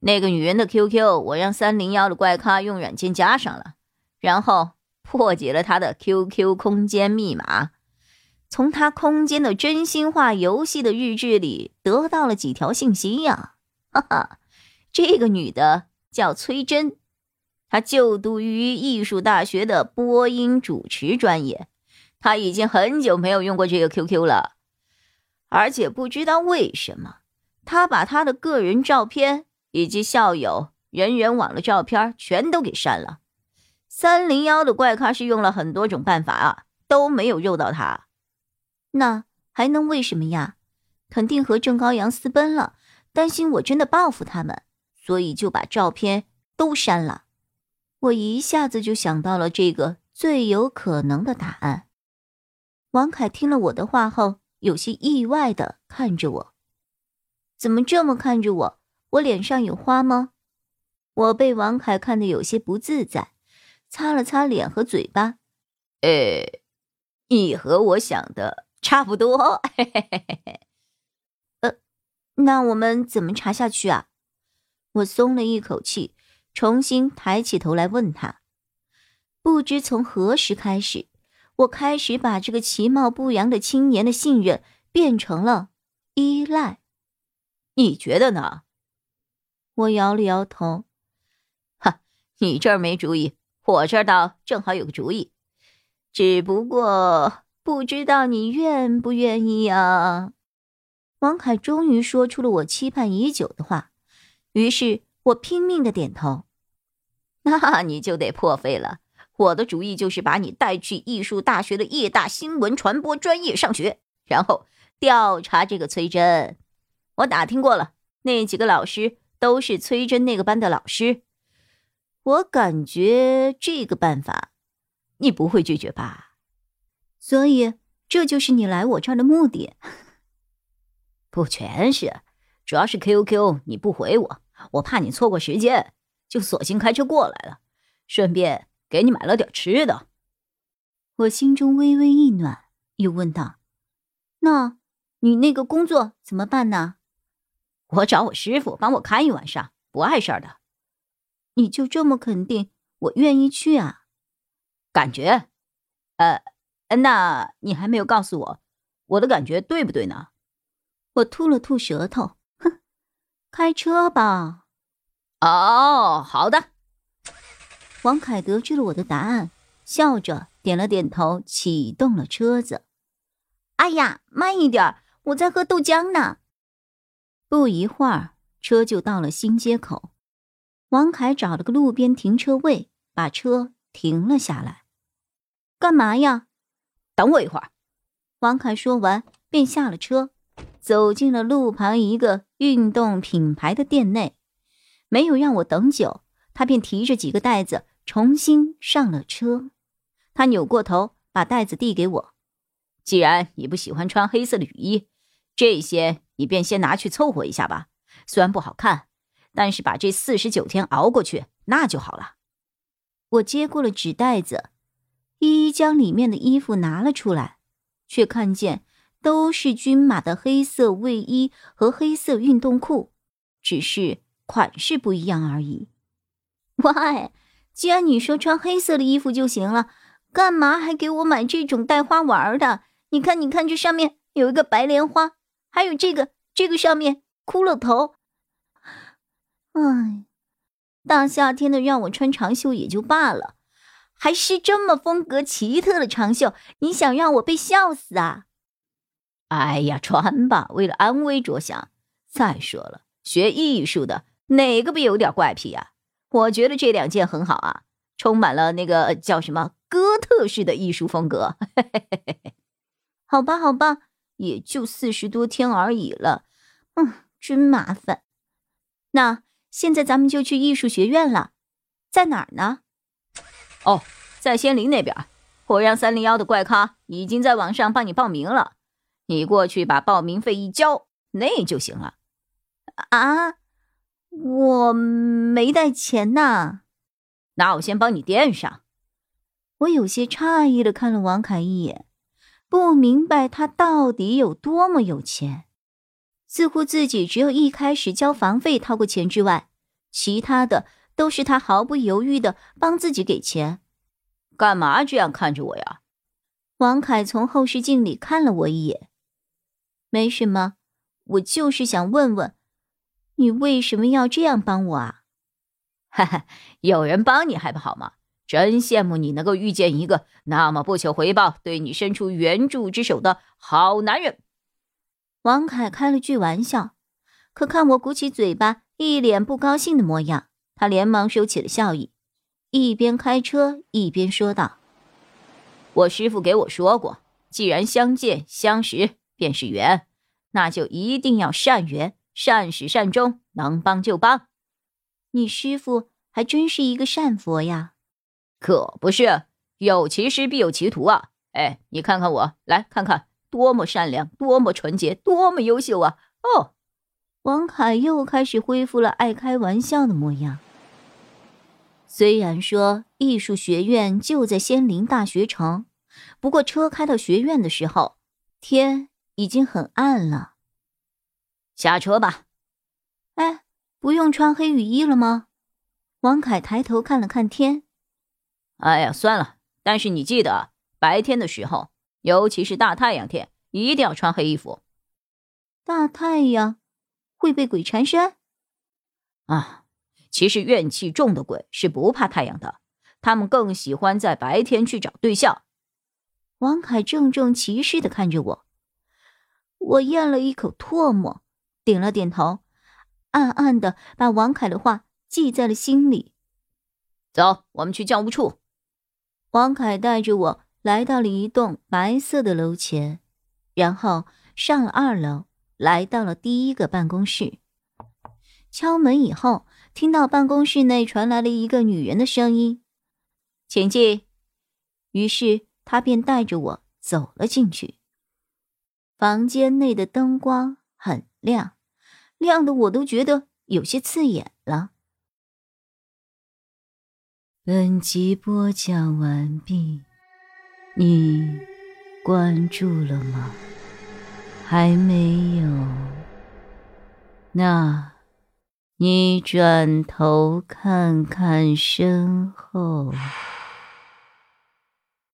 那个女人的 QQ，我让三零幺的怪咖用软件加上了，然后破解了她的 QQ 空间密码，从她空间的真心话游戏的日志里得到了几条信息呀！哈哈，这个女的叫崔真，她就读于艺术大学的播音主持专业，她已经很久没有用过这个 QQ 了，而且不知道为什么，她把她的个人照片。以及校友、人人网的照片全都给删了。三零幺的怪咖是用了很多种办法啊，都没有肉到他。那还能为什么呀？肯定和郑高阳私奔了，担心我真的报复他们，所以就把照片都删了。我一下子就想到了这个最有可能的答案。王凯听了我的话后，有些意外的看着我，怎么这么看着我？我脸上有花吗？我被王凯看得有些不自在，擦了擦脸和嘴巴。呃，你和我想的差不多。嘿嘿嘿呃，那我们怎么查下去啊？我松了一口气，重新抬起头来问他。不知从何时开始，我开始把这个其貌不扬的青年的信任变成了依赖。你觉得呢？我摇了摇头，哈，你这儿没主意，我这儿倒正好有个主意，只不过不知道你愿不愿意啊。王凯终于说出了我期盼已久的话，于是我拼命的点头。那你就得破费了，我的主意就是把你带去艺术大学的业大新闻传播专业上学，然后调查这个崔真。我打听过了，那几个老师。都是崔真那个班的老师，我感觉这个办法你不会拒绝吧？所以这就是你来我这儿的目的？不全是，主要是 QQ 你不回我，我怕你错过时间，就索性开车过来了，顺便给你买了点吃的。我心中微微一暖，又问道：“那你那个工作怎么办呢？”我找我师傅帮我看一晚上，不碍事儿的。你就这么肯定我愿意去啊？感觉，呃，那你还没有告诉我，我的感觉对不对呢？我吐了吐舌头，哼，开车吧。哦，好的。王凯得知了我的答案，笑着点了点头，启动了车子。哎呀，慢一点，我在喝豆浆呢。不一会儿，车就到了新街口。王凯找了个路边停车位，把车停了下来。干嘛呀？等我一会儿。王凯说完，便下了车，走进了路旁一个运动品牌的店内。没有让我等久，他便提着几个袋子重新上了车。他扭过头，把袋子递给我。既然你不喜欢穿黑色的雨衣，这些。你便先拿去凑合一下吧，虽然不好看，但是把这四十九天熬过去，那就好了。我接过了纸袋子，一一将里面的衣服拿了出来，却看见都是均码的黑色卫衣和黑色运动裤，只是款式不一样而已。喂，既然你说穿黑色的衣服就行了，干嘛还给我买这种带花纹的？你看，你看，这上面有一个白莲花。还有这个，这个上面骷髅头。哎，大夏天的让我穿长袖也就罢了，还是这么风格奇特的长袖，你想让我被笑死啊？哎呀，穿吧，为了安危着想。再说了，学艺术的哪个不有点怪癖啊？我觉得这两件很好啊，充满了那个叫什么哥特式的艺术风格。嘿嘿嘿好吧，好吧。也就四十多天而已了，嗯，真麻烦。那现在咱们就去艺术学院了，在哪儿呢？哦，在仙林那边。我让三零幺的怪咖已经在网上帮你报名了，你过去把报名费一交，那就行了。啊，我没带钱呐。那我先帮你垫上。我有些诧异的看了王凯一眼，不明白他到底有多么有钱。似乎自己只有一开始交房费掏过钱之外，其他的都是他毫不犹豫的帮自己给钱。干嘛这样看着我呀？王凯从后视镜里看了我一眼。没什么，我就是想问问，你为什么要这样帮我啊？哈哈，有人帮你还不好吗？真羡慕你能够遇见一个那么不求回报、对你伸出援助之手的好男人。王凯开了句玩笑，可看我鼓起嘴巴，一脸不高兴的模样，他连忙收起了笑意。一边开车一边说道：“我师傅给我说过，既然相见相识便是缘，那就一定要善缘，善始善终，能帮就帮。你师傅还真是一个善佛呀！可不是，有其师必有其徒啊！哎，你看看我，来看看，多么善良，多么纯洁，多么优秀啊！哦，王凯又开始恢复了爱开玩笑的模样。”虽然说艺术学院就在仙林大学城，不过车开到学院的时候，天已经很暗了。下车吧。哎，不用穿黑雨衣了吗？王凯抬头看了看天。哎呀，算了。但是你记得，白天的时候，尤其是大太阳天，一定要穿黑衣服。大太阳会被鬼缠身？啊。其实怨气重的鬼是不怕太阳的，他们更喜欢在白天去找对象。王凯郑重其事的看着我，我咽了一口唾沫，点了点头，暗暗的把王凯的话记在了心里。走，我们去教务处。王凯带着我来到了一栋白色的楼前，然后上了二楼，来到了第一个办公室。敲门以后。听到办公室内传来了一个女人的声音：“请进。”于是他便带着我走了进去。房间内的灯光很亮，亮的我都觉得有些刺眼了。本集播讲完毕，你关注了吗？还没有？那。你转头看看身后。